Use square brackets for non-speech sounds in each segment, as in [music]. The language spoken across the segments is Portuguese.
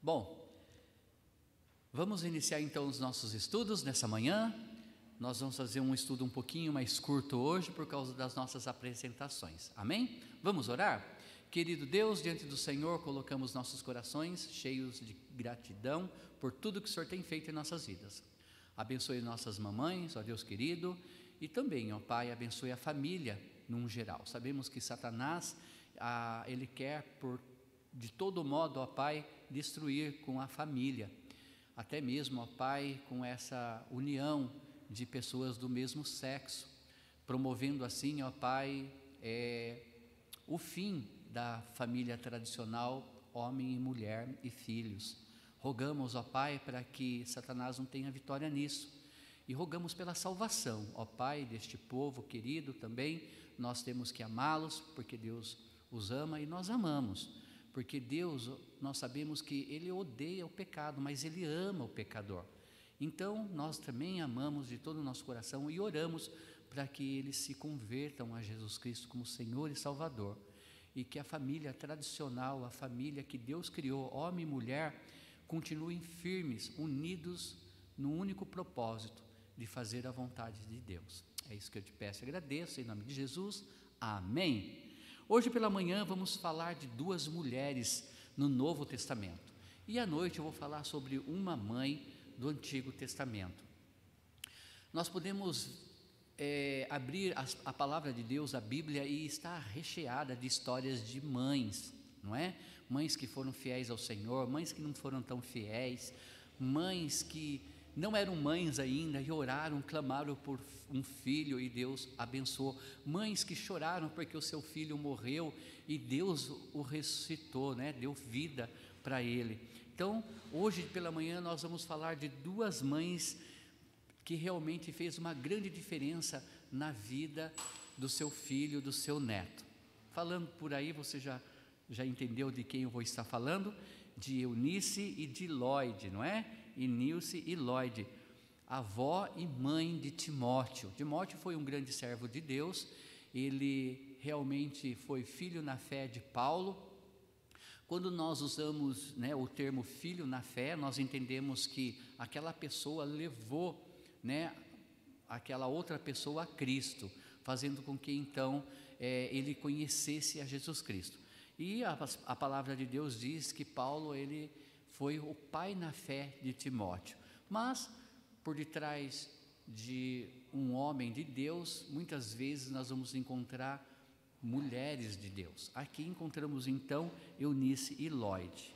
Bom, vamos iniciar então os nossos estudos nessa manhã. Nós vamos fazer um estudo um pouquinho mais curto hoje por causa das nossas apresentações. Amém? Vamos orar? Querido Deus, diante do Senhor, colocamos nossos corações cheios de gratidão por tudo que o Senhor tem feito em nossas vidas. Abençoe nossas mamães, ó Deus querido, e também, ó Pai, abençoe a família num geral. Sabemos que Satanás, ah, ele quer por de todo modo, ó Pai, destruir com a família, até mesmo, ó Pai, com essa união de pessoas do mesmo sexo, promovendo assim, ó Pai, é, o fim da família tradicional, homem e mulher e filhos. Rogamos, ó Pai, para que Satanás não tenha vitória nisso. E rogamos pela salvação, ó Pai, deste povo querido também. Nós temos que amá-los, porque Deus os ama e nós amamos. Porque Deus, nós sabemos que Ele odeia o pecado, mas Ele ama o pecador. Então, nós também amamos de todo o nosso coração e oramos para que eles se convertam a Jesus Cristo como Senhor e Salvador. E que a família tradicional, a família que Deus criou, homem e mulher, continuem firmes, unidos no único propósito de fazer a vontade de Deus. É isso que eu te peço agradeço, em nome de Jesus. Amém. Hoje pela manhã vamos falar de duas mulheres no Novo Testamento. E à noite eu vou falar sobre uma mãe do Antigo Testamento. Nós podemos é, abrir a, a, palavra de Deus, a Bíblia, e está recheada de histórias de mães, não é? Mães que foram fiéis ao Senhor, mães que não foram tão fiéis, mães que não eram mães ainda e oraram, clamaram por um filho e Deus abençoou. Mães que choraram porque o seu filho morreu e Deus o ressuscitou, né? deu vida para ele. Então, hoje pela manhã nós vamos falar de duas mães que realmente fez uma grande diferença na vida do seu filho, do seu neto. Falando por aí, você já, já entendeu de quem eu vou estar falando? De Eunice e de Lloyd, não é? E Nilce e Lloyd, avó e mãe de Timóteo. Timóteo foi um grande servo de Deus, ele realmente foi filho na fé de Paulo. Quando nós usamos né, o termo filho na fé, nós entendemos que aquela pessoa levou né, aquela outra pessoa a Cristo, fazendo com que então é, ele conhecesse a Jesus Cristo. E a, a palavra de Deus diz que Paulo ele foi o pai na fé de Timóteo. Mas, por detrás de um homem de Deus, muitas vezes nós vamos encontrar mulheres de Deus. Aqui encontramos então Eunice e Lloyd.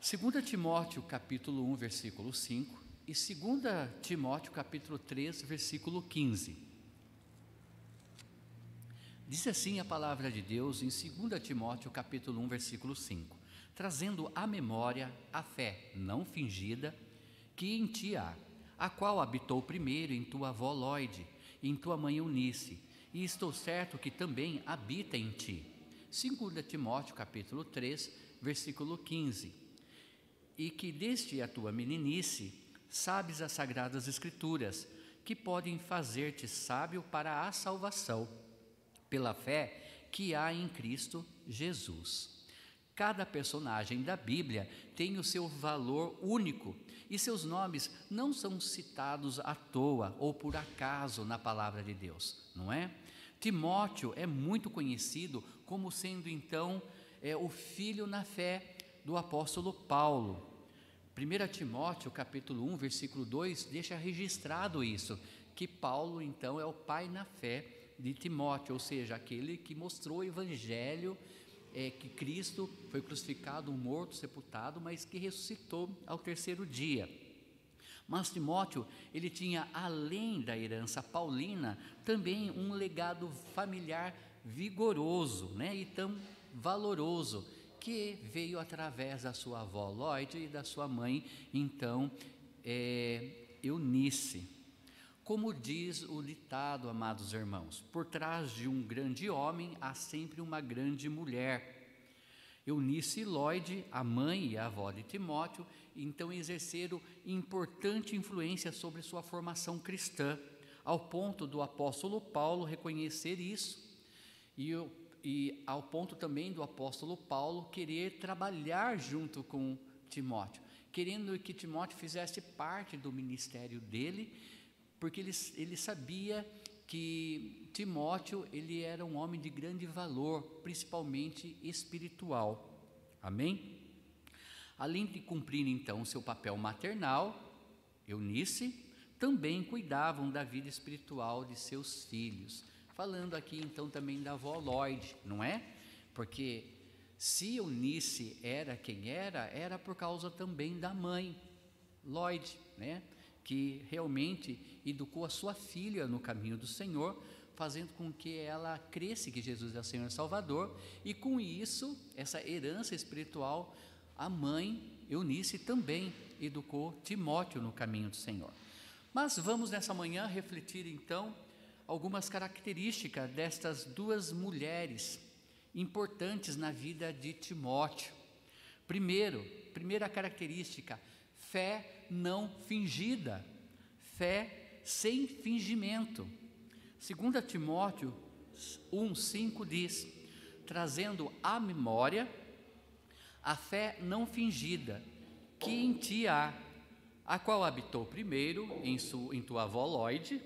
2 Timóteo capítulo 1, versículo 5 e 2 Timóteo capítulo 3, versículo 15. Diz assim a palavra de Deus em 2 Timóteo capítulo 1, versículo 5 trazendo à memória a fé não fingida que em ti há, a qual habitou primeiro em tua avó Lloyd, em tua mãe Eunice, e estou certo que também habita em ti. 2 Timóteo capítulo 3, versículo 15. E que desde a tua meninice sabes as sagradas escrituras, que podem fazer-te sábio para a salvação, pela fé que há em Cristo Jesus. Cada personagem da Bíblia tem o seu valor único e seus nomes não são citados à toa ou por acaso na palavra de Deus, não é? Timóteo é muito conhecido como sendo então é, o filho na fé do apóstolo Paulo. 1 Timóteo capítulo 1, versículo 2, deixa registrado isso, que Paulo então é o pai na fé de Timóteo, ou seja, aquele que mostrou o evangelho é, que Cristo foi crucificado, morto, sepultado, mas que ressuscitou ao terceiro dia. Mas Timóteo, ele tinha, além da herança paulina, também um legado familiar vigoroso né, e tão valoroso, que veio através da sua avó Lloyd e da sua mãe, então, é, Eunice. Como diz o ditado, amados irmãos, por trás de um grande homem há sempre uma grande mulher. Eunice e Lloyd, a mãe e a avó de Timóteo, então exerceram importante influência sobre sua formação cristã, ao ponto do apóstolo Paulo reconhecer isso, e, e ao ponto também do apóstolo Paulo querer trabalhar junto com Timóteo, querendo que Timóteo fizesse parte do ministério dele, porque ele, ele sabia que Timóteo ele era um homem de grande valor, principalmente espiritual. Amém? Além de cumprir então seu papel maternal, Eunice também cuidavam da vida espiritual de seus filhos. Falando aqui então também da avó Lloyd, não é? Porque se Eunice era quem era, era por causa também da mãe, Lloyd, né? Que realmente educou a sua filha no caminho do Senhor, fazendo com que ela cresça que Jesus é o Senhor Salvador, e com isso, essa herança espiritual, a mãe Eunice também educou Timóteo no caminho do Senhor. Mas vamos nessa manhã refletir então algumas características destas duas mulheres importantes na vida de Timóteo. Primeiro, primeira característica, fé não fingida, fé sem fingimento. 2 Timóteo 1,5 diz: trazendo à memória a fé não fingida que em ti há, a qual habitou primeiro em, su, em tua avó Lloyd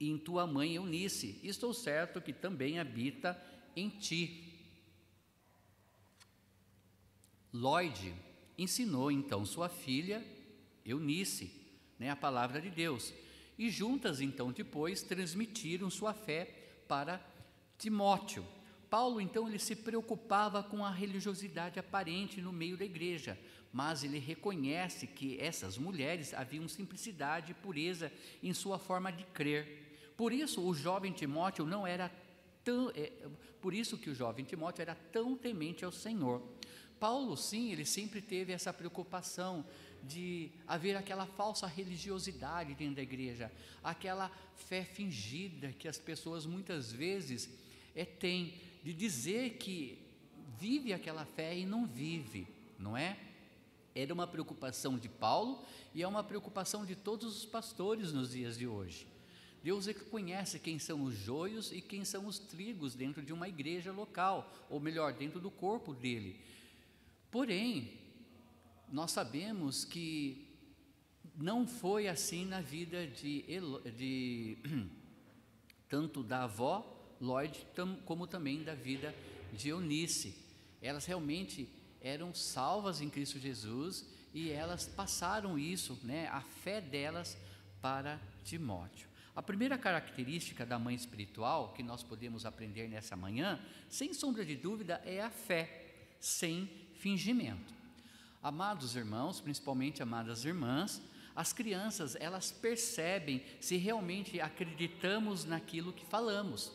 e em tua mãe Eunice. Estou certo que também habita em ti. Lloyd ensinou então sua filha Eunice, né, a palavra de Deus. E juntas, então, depois transmitiram sua fé para Timóteo. Paulo, então, ele se preocupava com a religiosidade aparente no meio da igreja, mas ele reconhece que essas mulheres haviam simplicidade e pureza em sua forma de crer. Por isso, o jovem Timóteo não era tão, é, por isso que o jovem Timóteo era tão temente ao Senhor. Paulo, sim, ele sempre teve essa preocupação de haver aquela falsa religiosidade dentro da igreja, aquela fé fingida que as pessoas muitas vezes é, têm, de dizer que vive aquela fé e não vive, não é? Era uma preocupação de Paulo e é uma preocupação de todos os pastores nos dias de hoje. Deus é que conhece quem são os joios e quem são os trigos dentro de uma igreja local, ou melhor, dentro do corpo dele. Porém, nós sabemos que não foi assim na vida de, de [clears throat] tanto da avó Lloyd como também da vida de Eunice. Elas realmente eram salvas em Cristo Jesus e elas passaram isso, né, a fé delas para Timóteo. A primeira característica da mãe espiritual que nós podemos aprender nessa manhã, sem sombra de dúvida, é a fé, sem fingimento. Amados irmãos, principalmente amadas irmãs, as crianças, elas percebem se realmente acreditamos naquilo que falamos.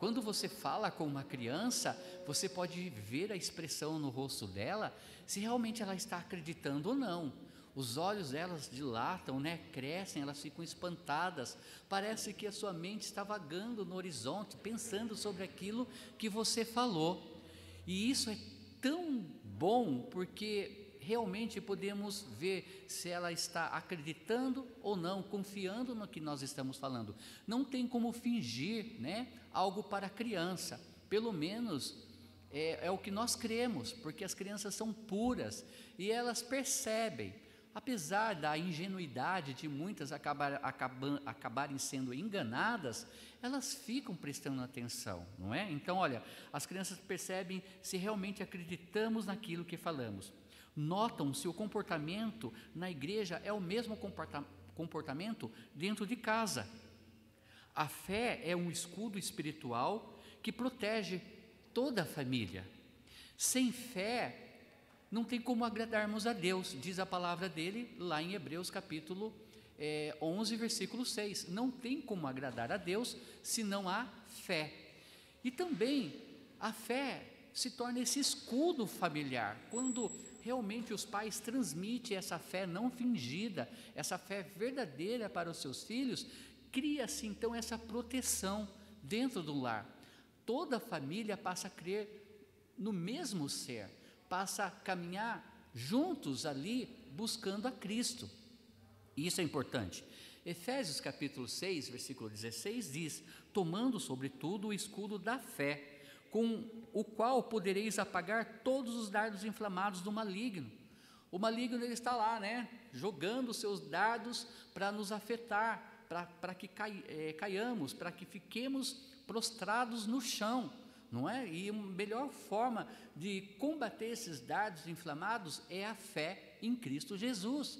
Quando você fala com uma criança, você pode ver a expressão no rosto dela, se realmente ela está acreditando ou não. Os olhos delas dilatam, né? crescem, elas ficam espantadas. Parece que a sua mente está vagando no horizonte, pensando sobre aquilo que você falou. E isso é tão bom porque realmente podemos ver se ela está acreditando ou não, confiando no que nós estamos falando. Não tem como fingir né, algo para a criança, pelo menos é, é o que nós cremos, porque as crianças são puras e elas percebem. Apesar da ingenuidade de muitas acabar, acabar, acabarem sendo enganadas, elas ficam prestando atenção, não é? Então, olha, as crianças percebem se realmente acreditamos naquilo que falamos notam se o comportamento na igreja é o mesmo comportamento dentro de casa. A fé é um escudo espiritual que protege toda a família. Sem fé, não tem como agradarmos a Deus, diz a palavra dele lá em Hebreus capítulo é, 11, versículo 6. Não tem como agradar a Deus se não há fé. E também a fé se torna esse escudo familiar. Quando realmente os pais transmitem essa fé não fingida, essa fé verdadeira para os seus filhos, cria-se então essa proteção dentro do lar. Toda a família passa a crer no mesmo ser, passa a caminhar juntos ali buscando a Cristo. E isso é importante. Efésios capítulo 6, versículo 16 diz: "Tomando sobretudo o escudo da fé, com o qual podereis apagar todos os dardos inflamados do maligno. O maligno ele está lá, né? Jogando seus dardos para nos afetar, para que cai, é, caiamos, para que fiquemos prostrados no chão, não é? E a melhor forma de combater esses dardos inflamados é a fé em Cristo Jesus,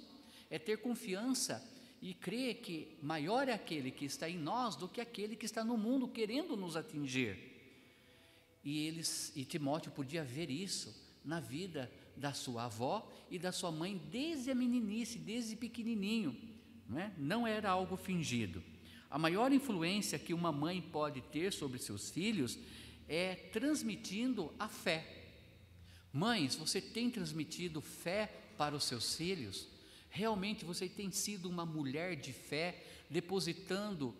é ter confiança e crer que maior é aquele que está em nós do que aquele que está no mundo querendo nos atingir. E eles e Timóteo podia ver isso na vida da sua avó e da sua mãe desde a meninice, desde pequenininho, não, é? não era algo fingido. A maior influência que uma mãe pode ter sobre seus filhos é transmitindo a fé. Mães, você tem transmitido fé para os seus filhos? Realmente você tem sido uma mulher de fé, depositando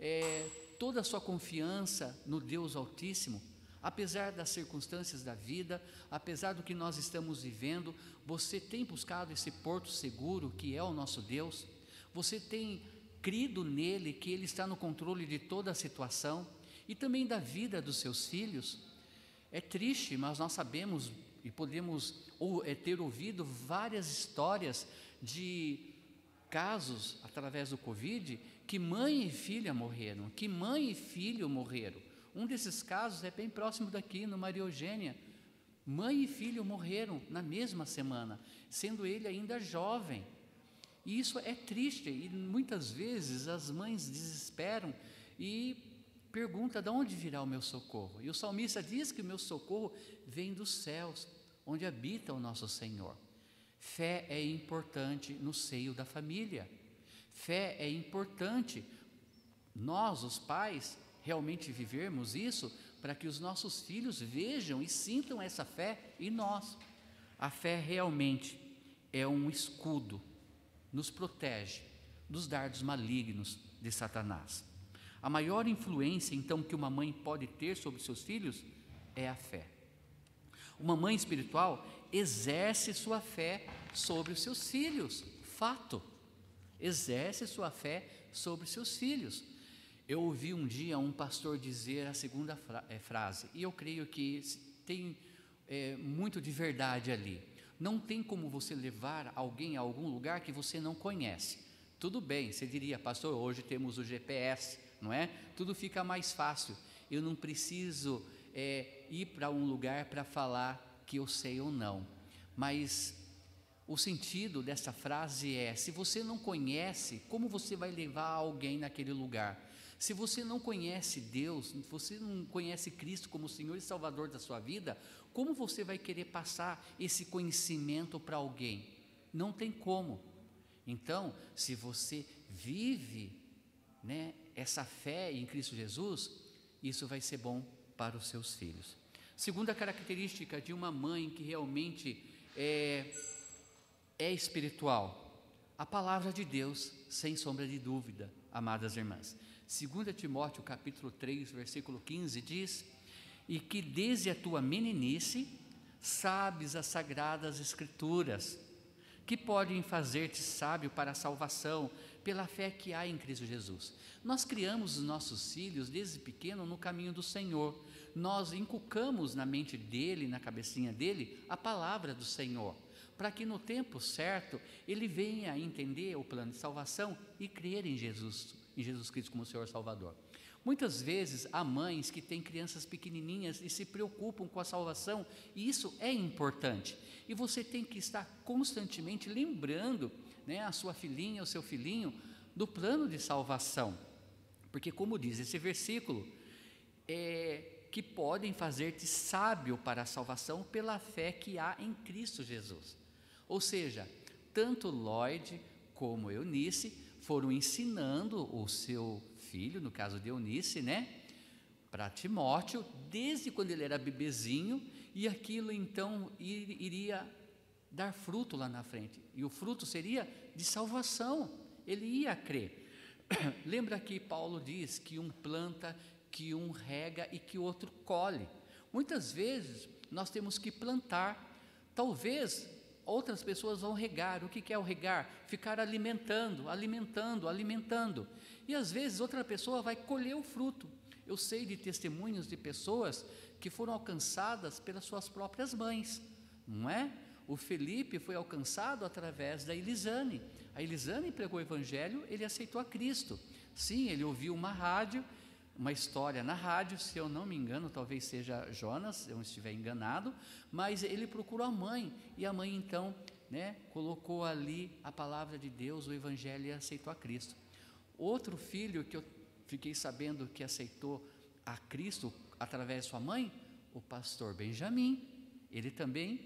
é, toda a sua confiança no Deus Altíssimo? Apesar das circunstâncias da vida, apesar do que nós estamos vivendo, você tem buscado esse porto seguro que é o nosso Deus? Você tem crido nele, que ele está no controle de toda a situação e também da vida dos seus filhos? É triste, mas nós sabemos e podemos ou, é, ter ouvido várias histórias de casos através do Covid que mãe e filha morreram, que mãe e filho morreram. Um desses casos é bem próximo daqui, no Maria Eugênia. Mãe e filho morreram na mesma semana, sendo ele ainda jovem. E isso é triste, e muitas vezes as mães desesperam e perguntam: de onde virá o meu socorro? E o salmista diz que o meu socorro vem dos céus, onde habita o nosso Senhor. Fé é importante no seio da família. Fé é importante. Nós, os pais, realmente vivermos isso para que os nossos filhos vejam e sintam essa fé em nós. A fé realmente é um escudo, nos protege dos dardos malignos de Satanás. A maior influência, então, que uma mãe pode ter sobre seus filhos é a fé. Uma mãe espiritual exerce sua fé sobre os seus filhos, fato. Exerce sua fé sobre os seus filhos. Eu ouvi um dia um pastor dizer a segunda fra é, frase, e eu creio que tem é, muito de verdade ali. Não tem como você levar alguém a algum lugar que você não conhece. Tudo bem, você diria, pastor, hoje temos o GPS, não é? Tudo fica mais fácil. Eu não preciso é, ir para um lugar para falar que eu sei ou não. Mas o sentido dessa frase é: se você não conhece, como você vai levar alguém naquele lugar? Se você não conhece Deus, você não conhece Cristo como Senhor e Salvador da sua vida, como você vai querer passar esse conhecimento para alguém? Não tem como. Então, se você vive né, essa fé em Cristo Jesus, isso vai ser bom para os seus filhos. Segunda característica de uma mãe que realmente é, é espiritual, a palavra de Deus, sem sombra de dúvida, amadas irmãs. 2 Timóteo capítulo 3, versículo 15 diz: "E que desde a tua meninice sabes as sagradas escrituras, que podem fazer-te sábio para a salvação pela fé que há em Cristo Jesus." Nós criamos os nossos filhos desde pequeno no caminho do Senhor. Nós inculcamos na mente dele, na cabecinha dele, a palavra do Senhor, para que no tempo certo ele venha a entender o plano de salvação e crer em Jesus em Jesus Cristo como Senhor Salvador. Muitas vezes há mães que têm crianças pequenininhas e se preocupam com a salvação, e isso é importante. E você tem que estar constantemente lembrando né, a sua filhinha, o seu filhinho, do plano de salvação. Porque, como diz esse versículo, é, que podem fazer-te sábio para a salvação pela fé que há em Cristo Jesus. Ou seja, tanto Lloyd como Eunice foram ensinando o seu filho, no caso de Eunice, né, para Timóteo, desde quando ele era bebezinho, e aquilo então iria dar fruto lá na frente. E o fruto seria de salvação. Ele ia crer. [coughs] Lembra que Paulo diz que um planta, que um rega e que o outro colhe. Muitas vezes nós temos que plantar. Talvez outras pessoas vão regar. O que é o regar? Ficar alimentando, alimentando, alimentando. E às vezes outra pessoa vai colher o fruto. Eu sei de testemunhos de pessoas que foram alcançadas pelas suas próprias mães, não é? O Felipe foi alcançado através da Elisane. A Elisane pregou o evangelho, ele aceitou a Cristo. Sim, ele ouviu uma rádio, uma história na rádio, se eu não me engano, talvez seja Jonas, se eu estiver enganado, mas ele procurou a mãe, e a mãe então né, colocou ali a palavra de Deus, o evangelho e aceitou a Cristo. Outro filho que eu fiquei sabendo que aceitou a Cristo através de sua mãe, o pastor Benjamim, ele também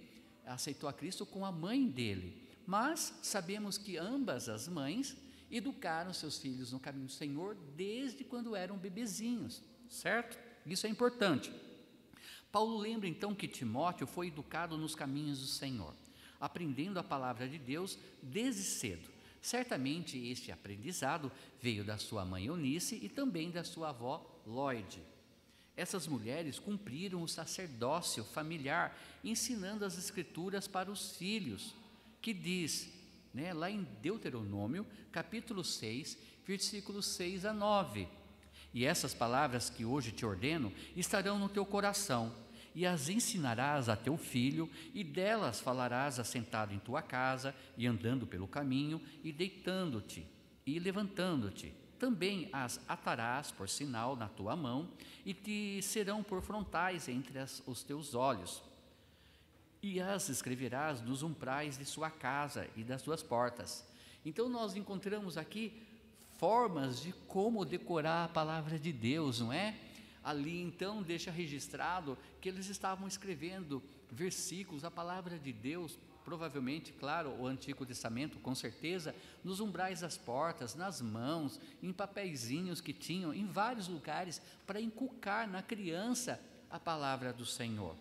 aceitou a Cristo com a mãe dele. Mas sabemos que ambas as mães educaram seus filhos no caminho do Senhor desde quando eram bebezinhos, certo? Isso é importante. Paulo lembra então que Timóteo foi educado nos caminhos do Senhor, aprendendo a palavra de Deus desde cedo. Certamente este aprendizado veio da sua mãe Eunice e também da sua avó Lloyd. Essas mulheres cumpriram o sacerdócio familiar, ensinando as escrituras para os filhos, que diz: né, lá em Deuteronômio, capítulo 6, versículos 6 a 9. E essas palavras que hoje te ordeno estarão no teu coração, e as ensinarás a teu filho, e delas falarás assentado em tua casa, e andando pelo caminho, e deitando-te, e levantando-te. Também as atarás por sinal na tua mão, e te serão por frontais entre as, os teus olhos e as escreverás nos umbrais de sua casa e das suas portas. Então nós encontramos aqui formas de como decorar a palavra de Deus, não é? Ali então deixa registrado que eles estavam escrevendo versículos, a palavra de Deus, provavelmente, claro, o Antigo Testamento, com certeza, nos umbrais das portas, nas mãos, em papeizinhos que tinham, em vários lugares, para inculcar na criança a palavra do Senhor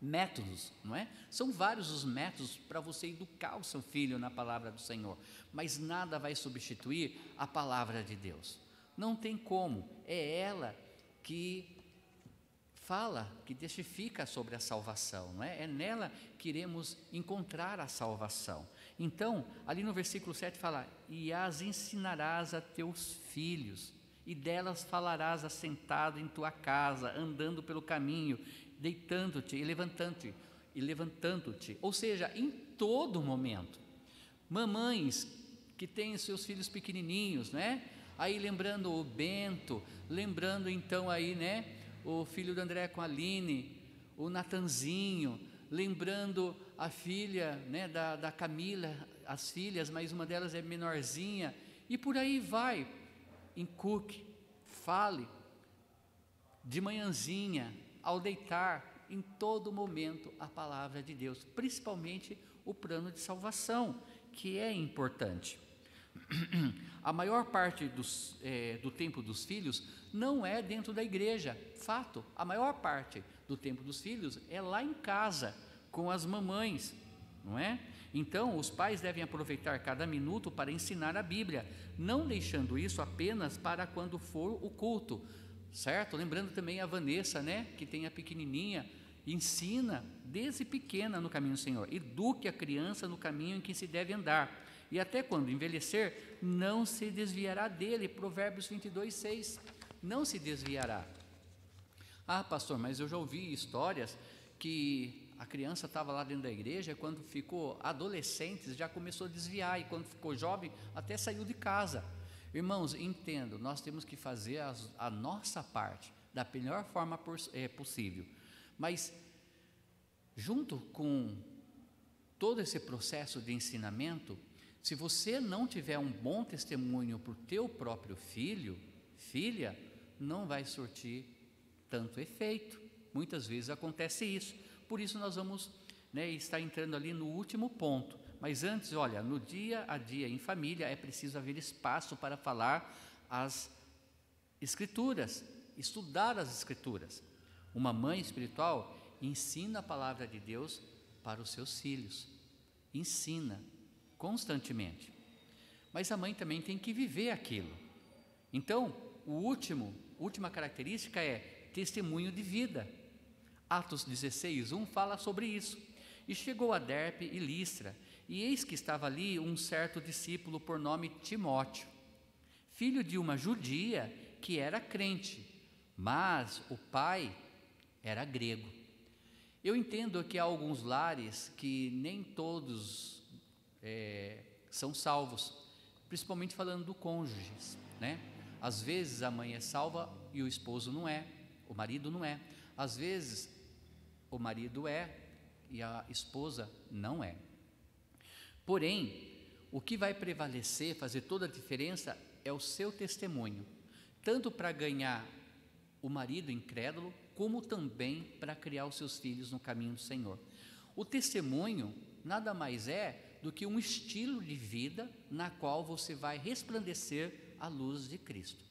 métodos, não é? São vários os métodos para você educar o seu filho na palavra do Senhor, mas nada vai substituir a palavra de Deus. Não tem como, é ela que fala, que testifica sobre a salvação, não é? É nela que iremos encontrar a salvação. Então, ali no versículo 7 fala: "E as ensinarás a teus filhos, e delas falarás assentado em tua casa, andando pelo caminho, deitando-te e levantando-te, e levantando-te, ou seja, em todo momento. Mamães que têm seus filhos pequenininhos, né? Aí lembrando o Bento, lembrando então aí, né, o filho do André com a Aline, o Natanzinho, lembrando a filha, né, da, da Camila, as filhas, mas uma delas é menorzinha, e por aí vai. Incuque, fale, de manhãzinha, ao deitar em todo momento a palavra de Deus, principalmente o plano de salvação, que é importante. [clears throat] A maior parte dos, é, do tempo dos filhos não é dentro da igreja, fato. A maior parte do tempo dos filhos é lá em casa, com as mamães, não é? Então, os pais devem aproveitar cada minuto para ensinar a Bíblia, não deixando isso apenas para quando for o culto, certo? Lembrando também a Vanessa, né, que tem a pequenininha, ensina desde pequena no caminho do Senhor, eduque a criança no caminho em que se deve andar, e até quando envelhecer, não se desviará dele. Provérbios 22, 6. Não se desviará. Ah, pastor, mas eu já ouvi histórias que a criança estava lá dentro da igreja, quando ficou adolescente, já começou a desviar, e quando ficou jovem, até saiu de casa. Irmãos, entendo, nós temos que fazer a, a nossa parte da melhor forma é, possível, mas junto com todo esse processo de ensinamento, se você não tiver um bom testemunho para o teu próprio filho, filha, não vai surtir tanto efeito. Muitas vezes acontece isso. Por isso nós vamos né, estar entrando ali no último ponto, mas antes, olha, no dia a dia em família é preciso haver espaço para falar as Escrituras, estudar as Escrituras. Uma mãe espiritual ensina a palavra de Deus para os seus filhos, ensina constantemente. Mas a mãe também tem que viver aquilo. Então, o último, última característica é testemunho de vida. Atos 16, 1 fala sobre isso. E chegou a Derpe e Listra, e eis que estava ali um certo discípulo por nome Timóteo, filho de uma judia que era crente, mas o pai era grego. Eu entendo que há alguns lares que nem todos é, são salvos, principalmente falando do cônjuge, né? Às vezes a mãe é salva e o esposo não é, o marido não é. Às vezes o marido é e a esposa não é. Porém, o que vai prevalecer, fazer toda a diferença, é o seu testemunho, tanto para ganhar o marido incrédulo, como também para criar os seus filhos no caminho do Senhor. O testemunho nada mais é do que um estilo de vida na qual você vai resplandecer a luz de Cristo.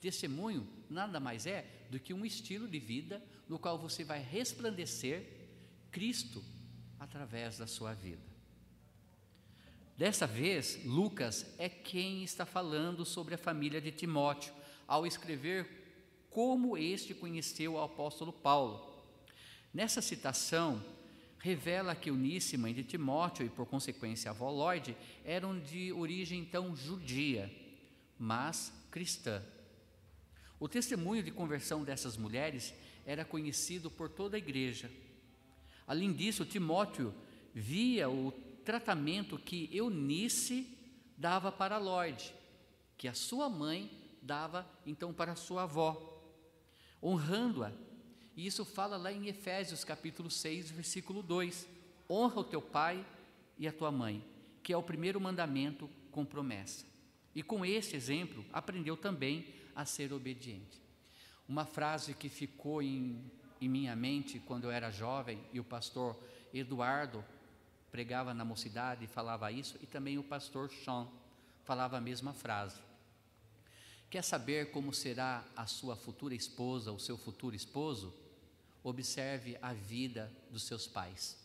Testemunho nada mais é do que um estilo de vida no qual você vai resplandecer Cristo através da sua vida. Dessa vez, Lucas é quem está falando sobre a família de Timóteo, ao escrever como este conheceu o apóstolo Paulo. Nessa citação, revela que Eunice, mãe de Timóteo, e por consequência a avó Lloyd, eram de origem então judia, mas cristã. O testemunho de conversão dessas mulheres era conhecido por toda a igreja. Além disso, Timóteo via o tratamento que Eunice dava para Lloyd, que a sua mãe dava então para sua avó, honrando-a. E isso fala lá em Efésios capítulo 6, versículo 2: Honra o teu pai e a tua mãe, que é o primeiro mandamento com promessa. E com esse exemplo, aprendeu também a ser obediente. Uma frase que ficou em, em minha mente quando eu era jovem e o pastor Eduardo pregava na mocidade e falava isso, e também o pastor Sean falava a mesma frase. Quer saber como será a sua futura esposa, o seu futuro esposo? Observe a vida dos seus pais.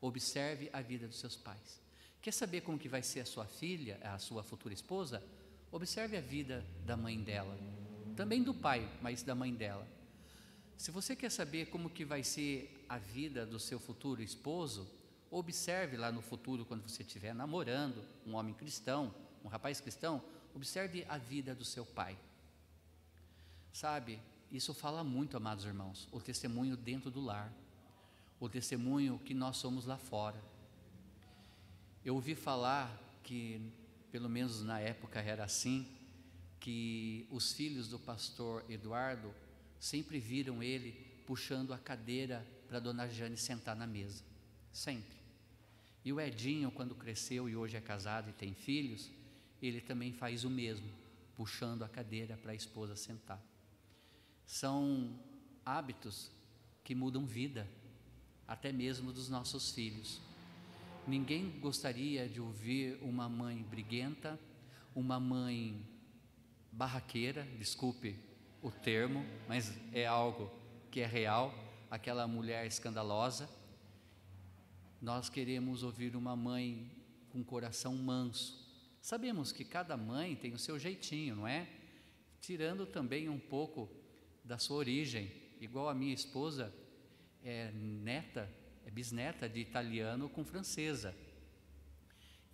Observe a vida dos seus pais. Quer saber como que vai ser a sua filha, a sua futura esposa? Observe a vida da mãe dela. Também do pai, mas da mãe dela. Se você quer saber como que vai ser a vida do seu futuro esposo, Observe lá no futuro, quando você estiver namorando um homem cristão, um rapaz cristão, observe a vida do seu pai. Sabe, isso fala muito, amados irmãos, o testemunho dentro do lar, o testemunho que nós somos lá fora. Eu ouvi falar que, pelo menos na época era assim, que os filhos do pastor Eduardo sempre viram ele puxando a cadeira para dona Jane sentar na mesa. Sempre. E o Edinho, quando cresceu e hoje é casado e tem filhos, ele também faz o mesmo, puxando a cadeira para a esposa sentar. São hábitos que mudam vida, até mesmo dos nossos filhos. Ninguém gostaria de ouvir uma mãe briguenta, uma mãe barraqueira, desculpe o termo, mas é algo que é real, aquela mulher escandalosa nós queremos ouvir uma mãe com coração manso. Sabemos que cada mãe tem o seu jeitinho, não é? Tirando também um pouco da sua origem, igual a minha esposa é neta, é bisneta de italiano com francesa.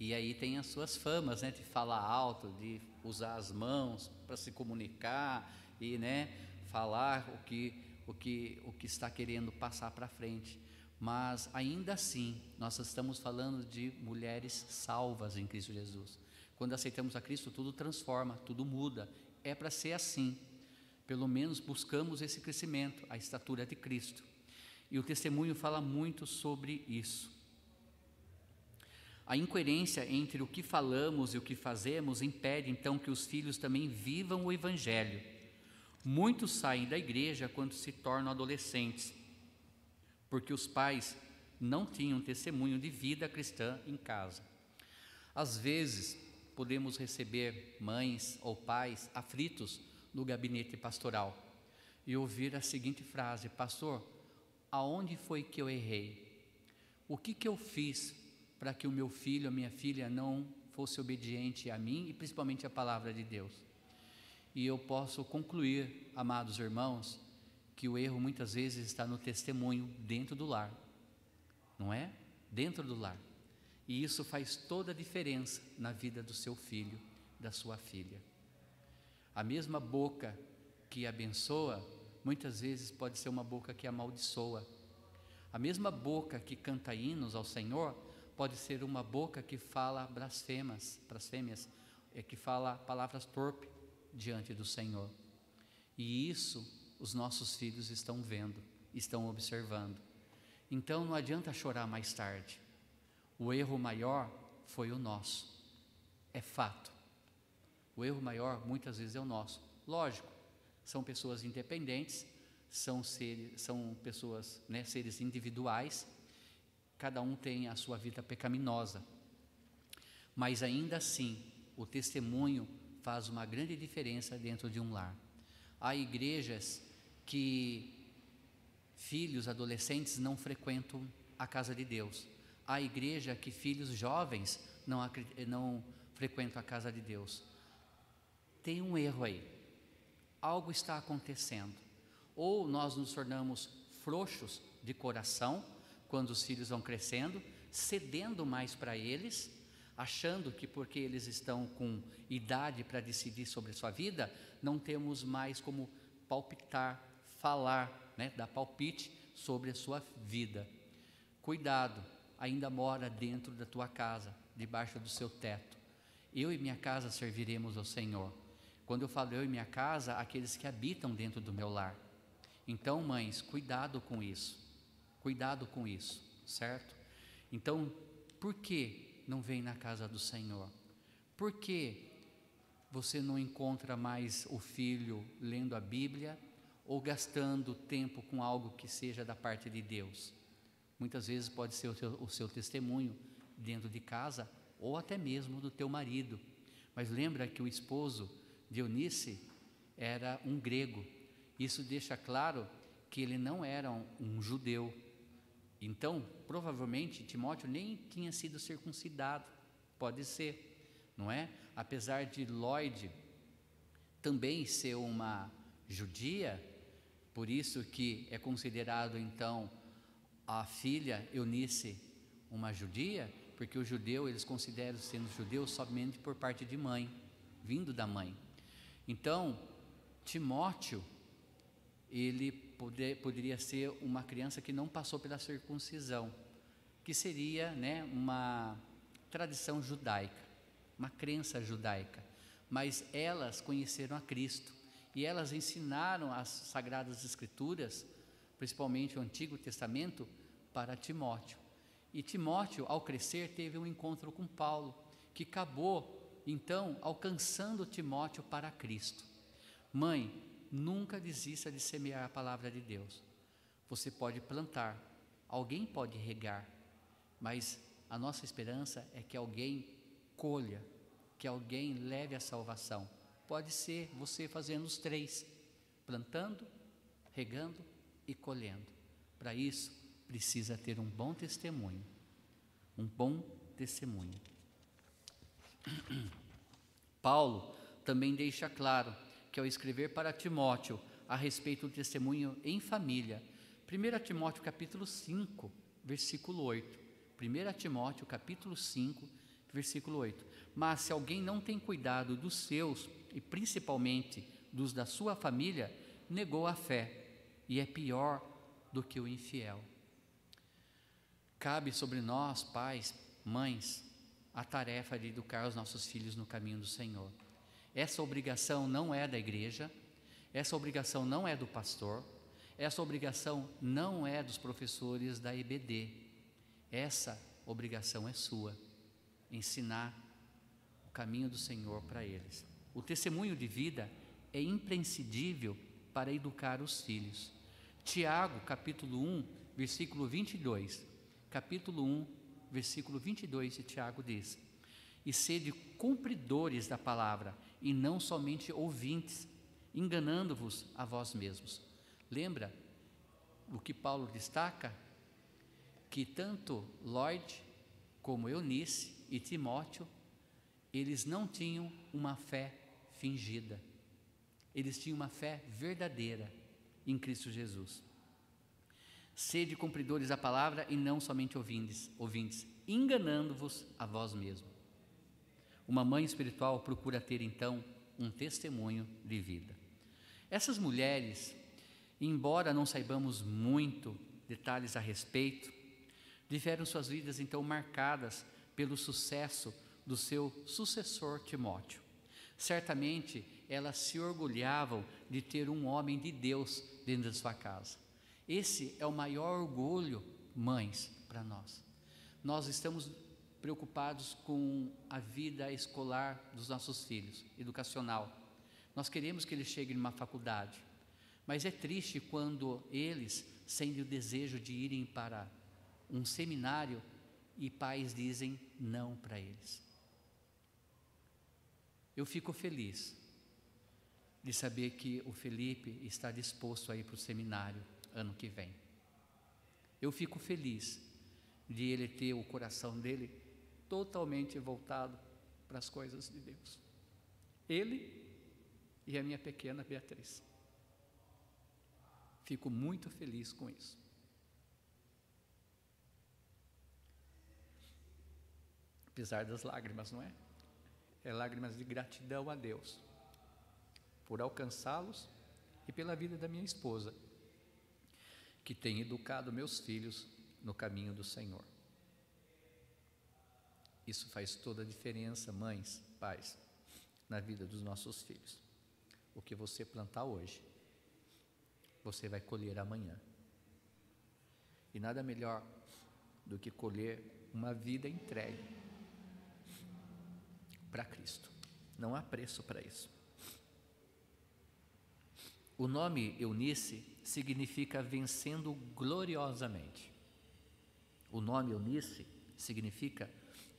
E aí tem as suas famas, né, de falar alto, de usar as mãos para se comunicar e, né, falar o que o que o que está querendo passar para frente. Mas ainda assim, nós estamos falando de mulheres salvas em Cristo Jesus. Quando aceitamos a Cristo, tudo transforma, tudo muda. É para ser assim. Pelo menos buscamos esse crescimento, a estatura de Cristo. E o testemunho fala muito sobre isso. A incoerência entre o que falamos e o que fazemos impede então que os filhos também vivam o Evangelho. Muitos saem da igreja quando se tornam adolescentes porque os pais não tinham testemunho de vida cristã em casa. Às vezes, podemos receber mães ou pais aflitos no gabinete pastoral e ouvir a seguinte frase: Pastor, aonde foi que eu errei? O que, que eu fiz para que o meu filho, a minha filha, não fosse obediente a mim e principalmente à palavra de Deus? E eu posso concluir, amados irmãos, que o erro muitas vezes está no testemunho dentro do lar, não é? Dentro do lar. E isso faz toda a diferença na vida do seu filho, da sua filha. A mesma boca que abençoa, muitas vezes pode ser uma boca que amaldiçoa, A mesma boca que canta hinos ao Senhor pode ser uma boca que fala blasfemas, blasfêmias, é que fala palavras torpes diante do Senhor. E isso os nossos filhos estão vendo, estão observando. Então não adianta chorar mais tarde. O erro maior foi o nosso. É fato. O erro maior muitas vezes é o nosso. Lógico, são pessoas independentes, são seres, são pessoas, né, seres individuais. Cada um tem a sua vida pecaminosa. Mas ainda assim, o testemunho faz uma grande diferença dentro de um lar. Há igrejas que filhos, adolescentes não frequentam a casa de Deus. Há igreja que filhos jovens não, não frequentam a casa de Deus. Tem um erro aí. Algo está acontecendo. Ou nós nos tornamos frouxos de coração quando os filhos vão crescendo, cedendo mais para eles, achando que porque eles estão com idade para decidir sobre sua vida, não temos mais como palpitar, falar, né, dar palpite sobre a sua vida. Cuidado, ainda mora dentro da tua casa, debaixo do seu teto. Eu e minha casa serviremos ao Senhor. Quando eu falo eu e minha casa, aqueles que habitam dentro do meu lar. Então, mães, cuidado com isso. Cuidado com isso, certo? Então, por que não vem na casa do Senhor? Por que você não encontra mais o filho lendo a Bíblia ou gastando tempo com algo que seja da parte de Deus? Muitas vezes pode ser o, o seu testemunho dentro de casa ou até mesmo do teu marido. Mas lembra que o esposo Eunice era um grego. Isso deixa claro que ele não era um, um judeu. Então, provavelmente Timóteo nem tinha sido circuncidado. Pode ser, não é? Apesar de Lloyd também ser uma judia, por isso que é considerado então a filha Eunice uma judia, porque o judeu eles consideram sendo judeu somente por parte de mãe, vindo da mãe. Então, Timóteo, ele poder, poderia ser uma criança que não passou pela circuncisão, que seria né, uma tradição judaica, uma crença judaica. Mas elas conheceram a Cristo e elas ensinaram as Sagradas Escrituras, principalmente o Antigo Testamento, para Timóteo. E Timóteo, ao crescer, teve um encontro com Paulo, que acabou então alcançando Timóteo para Cristo. Mãe, nunca desista de semear a palavra de Deus. Você pode plantar, alguém pode regar, mas a nossa esperança é que alguém colha, que alguém leve a salvação. Pode ser você fazendo os três: plantando, regando e colhendo. Para isso, precisa ter um bom testemunho. Um bom testemunho. [clears throat] Paulo também deixa claro que ao escrever para Timóteo a respeito do testemunho em família, 1 Timóteo capítulo 5, versículo 8. 1 Timóteo capítulo 5, versículo 8. Mas se alguém não tem cuidado dos seus e principalmente dos da sua família, negou a fé e é pior do que o infiel. Cabe sobre nós, pais, mães, a tarefa de educar os nossos filhos no caminho do Senhor. Essa obrigação não é da igreja, essa obrigação não é do pastor, essa obrigação não é dos professores da EBD. Essa obrigação é sua, ensinar o caminho do Senhor para eles. O testemunho de vida é imprescindível para educar os filhos. Tiago, capítulo 1, versículo 22. Capítulo 1, versículo 22 de Tiago diz: E sede cumpridores da palavra, e não somente ouvintes, enganando-vos a vós mesmos. Lembra o que Paulo destaca? Que tanto Lloyd como Eunice e Timóteo, eles não tinham uma fé fingida, eles tinham uma fé verdadeira em Cristo Jesus. Sede cumpridores da palavra e não somente ouvintes, ouvintes enganando-vos a vós mesmos. Uma mãe espiritual procura ter então um testemunho de vida. Essas mulheres, embora não saibamos muito detalhes a respeito. Tiveram suas vidas então marcadas pelo sucesso do seu sucessor Timóteo. Certamente elas se orgulhavam de ter um homem de Deus dentro da sua casa. Esse é o maior orgulho, mães, para nós. Nós estamos preocupados com a vida escolar dos nossos filhos, educacional. Nós queremos que eles cheguem numa faculdade, mas é triste quando eles sentem o desejo de irem para um seminário e pais dizem não para eles. Eu fico feliz de saber que o Felipe está disposto a ir para o seminário ano que vem. Eu fico feliz de ele ter o coração dele totalmente voltado para as coisas de Deus. Ele e a minha pequena Beatriz. Fico muito feliz com isso. Apesar das lágrimas, não é? É lágrimas de gratidão a Deus por alcançá-los e pela vida da minha esposa, que tem educado meus filhos no caminho do Senhor. Isso faz toda a diferença, mães, pais, na vida dos nossos filhos. O que você plantar hoje, você vai colher amanhã. E nada melhor do que colher uma vida entregue para Cristo. Não há preço para isso. O nome Eunice significa vencendo gloriosamente. O nome Eunice significa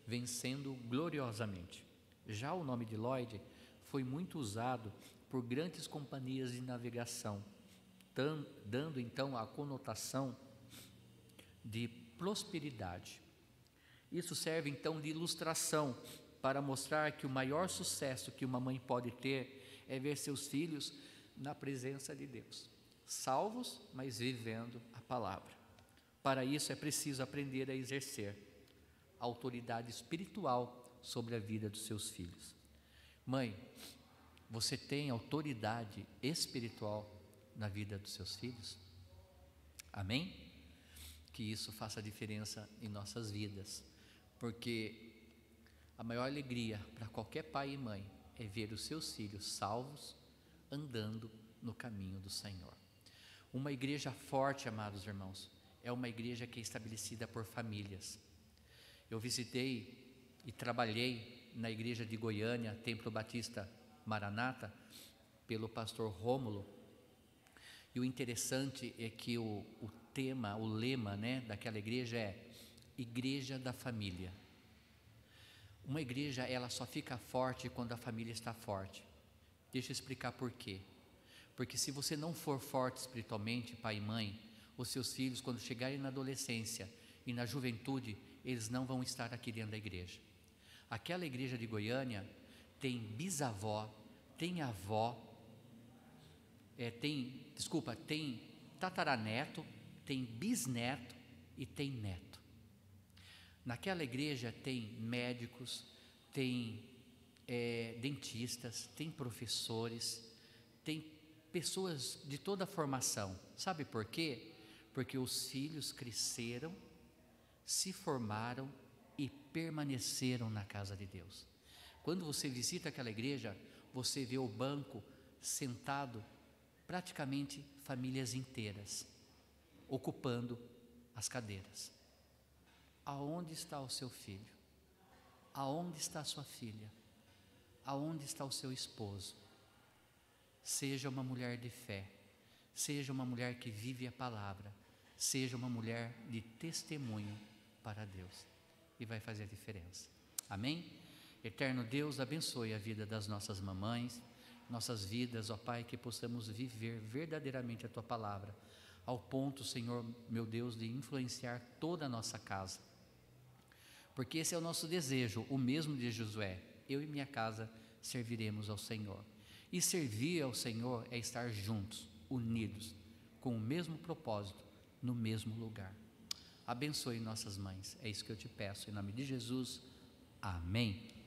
vencendo gloriosamente. Já o nome de Lloyd foi muito usado por grandes companhias de navegação, dando então a conotação de prosperidade. Isso serve então de ilustração para mostrar que o maior sucesso que uma mãe pode ter é ver seus filhos na presença de Deus, salvos, mas vivendo a palavra. Para isso é preciso aprender a exercer autoridade espiritual sobre a vida dos seus filhos. Mãe, você tem autoridade espiritual na vida dos seus filhos? Amém? Que isso faça diferença em nossas vidas, porque a maior alegria para qualquer pai e mãe é ver os seus filhos salvos, andando no caminho do Senhor. Uma igreja forte, amados irmãos, é uma igreja que é estabelecida por famílias. Eu visitei e trabalhei na igreja de Goiânia, Templo Batista Maranata, pelo pastor Rômulo. E o interessante é que o, o tema, o lema né, daquela igreja é Igreja da Família. Uma igreja, ela só fica forte quando a família está forte. Deixa eu explicar por quê. Porque se você não for forte espiritualmente, pai e mãe, os seus filhos, quando chegarem na adolescência e na juventude, eles não vão estar aqui dentro da igreja. Aquela igreja de Goiânia tem bisavó, tem avó, é, tem, desculpa, tem tataraneto, tem bisneto e tem neto. Naquela igreja tem médicos, tem é, dentistas, tem professores, tem pessoas de toda a formação. Sabe por quê? Porque os filhos cresceram, se formaram e permaneceram na casa de Deus. Quando você visita aquela igreja, você vê o banco sentado, praticamente famílias inteiras, ocupando as cadeiras. Aonde está o seu filho? Aonde está a sua filha? Aonde está o seu esposo. Seja uma mulher de fé, seja uma mulher que vive a palavra, seja uma mulher de testemunho para Deus e vai fazer a diferença. Amém? Eterno Deus, abençoe a vida das nossas mamães, nossas vidas, ó Pai, que possamos viver verdadeiramente a tua palavra, ao ponto, Senhor, meu Deus, de influenciar toda a nossa casa. Porque esse é o nosso desejo, o mesmo de Josué eu e minha casa serviremos ao Senhor. E servir ao Senhor é estar juntos, unidos, com o mesmo propósito, no mesmo lugar. Abençoe nossas mães, é isso que eu te peço, em nome de Jesus. Amém.